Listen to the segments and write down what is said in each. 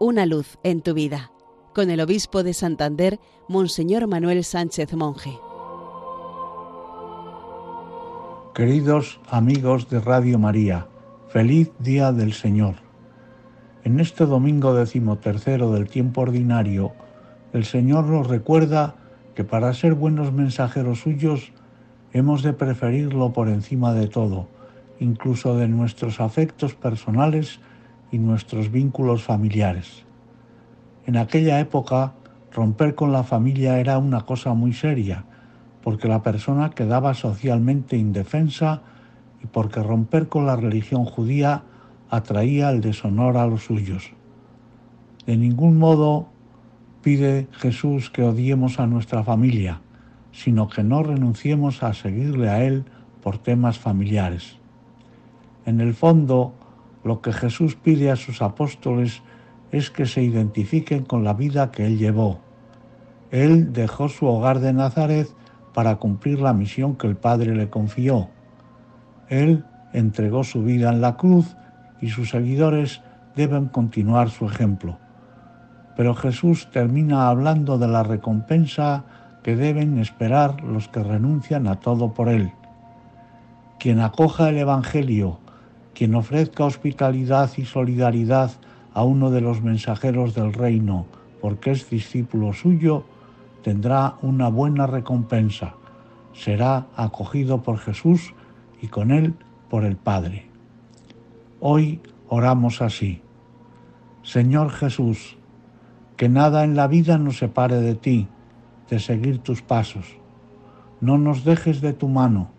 Una luz en tu vida, con el obispo de Santander, Monseñor Manuel Sánchez Monje. Queridos amigos de Radio María, feliz día del Señor. En este domingo decimotercero del tiempo ordinario, el Señor nos recuerda que para ser buenos mensajeros suyos hemos de preferirlo por encima de todo, incluso de nuestros afectos personales y nuestros vínculos familiares. En aquella época, romper con la familia era una cosa muy seria, porque la persona quedaba socialmente indefensa y porque romper con la religión judía atraía el deshonor a los suyos. De ningún modo pide Jesús que odiemos a nuestra familia, sino que no renunciemos a seguirle a Él por temas familiares. En el fondo, lo que Jesús pide a sus apóstoles es que se identifiquen con la vida que Él llevó. Él dejó su hogar de Nazaret para cumplir la misión que el Padre le confió. Él entregó su vida en la cruz y sus seguidores deben continuar su ejemplo. Pero Jesús termina hablando de la recompensa que deben esperar los que renuncian a todo por Él. Quien acoja el Evangelio quien ofrezca hospitalidad y solidaridad a uno de los mensajeros del reino porque es discípulo suyo, tendrá una buena recompensa. Será acogido por Jesús y con él por el Padre. Hoy oramos así. Señor Jesús, que nada en la vida nos separe de ti, de seguir tus pasos. No nos dejes de tu mano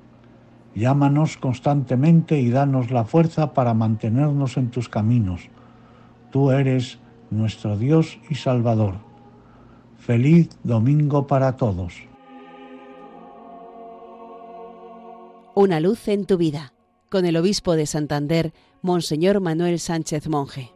Llámanos constantemente y danos la fuerza para mantenernos en tus caminos. Tú eres nuestro Dios y Salvador. Feliz domingo para todos. Una luz en tu vida, con el obispo de Santander, Monseñor Manuel Sánchez Monje.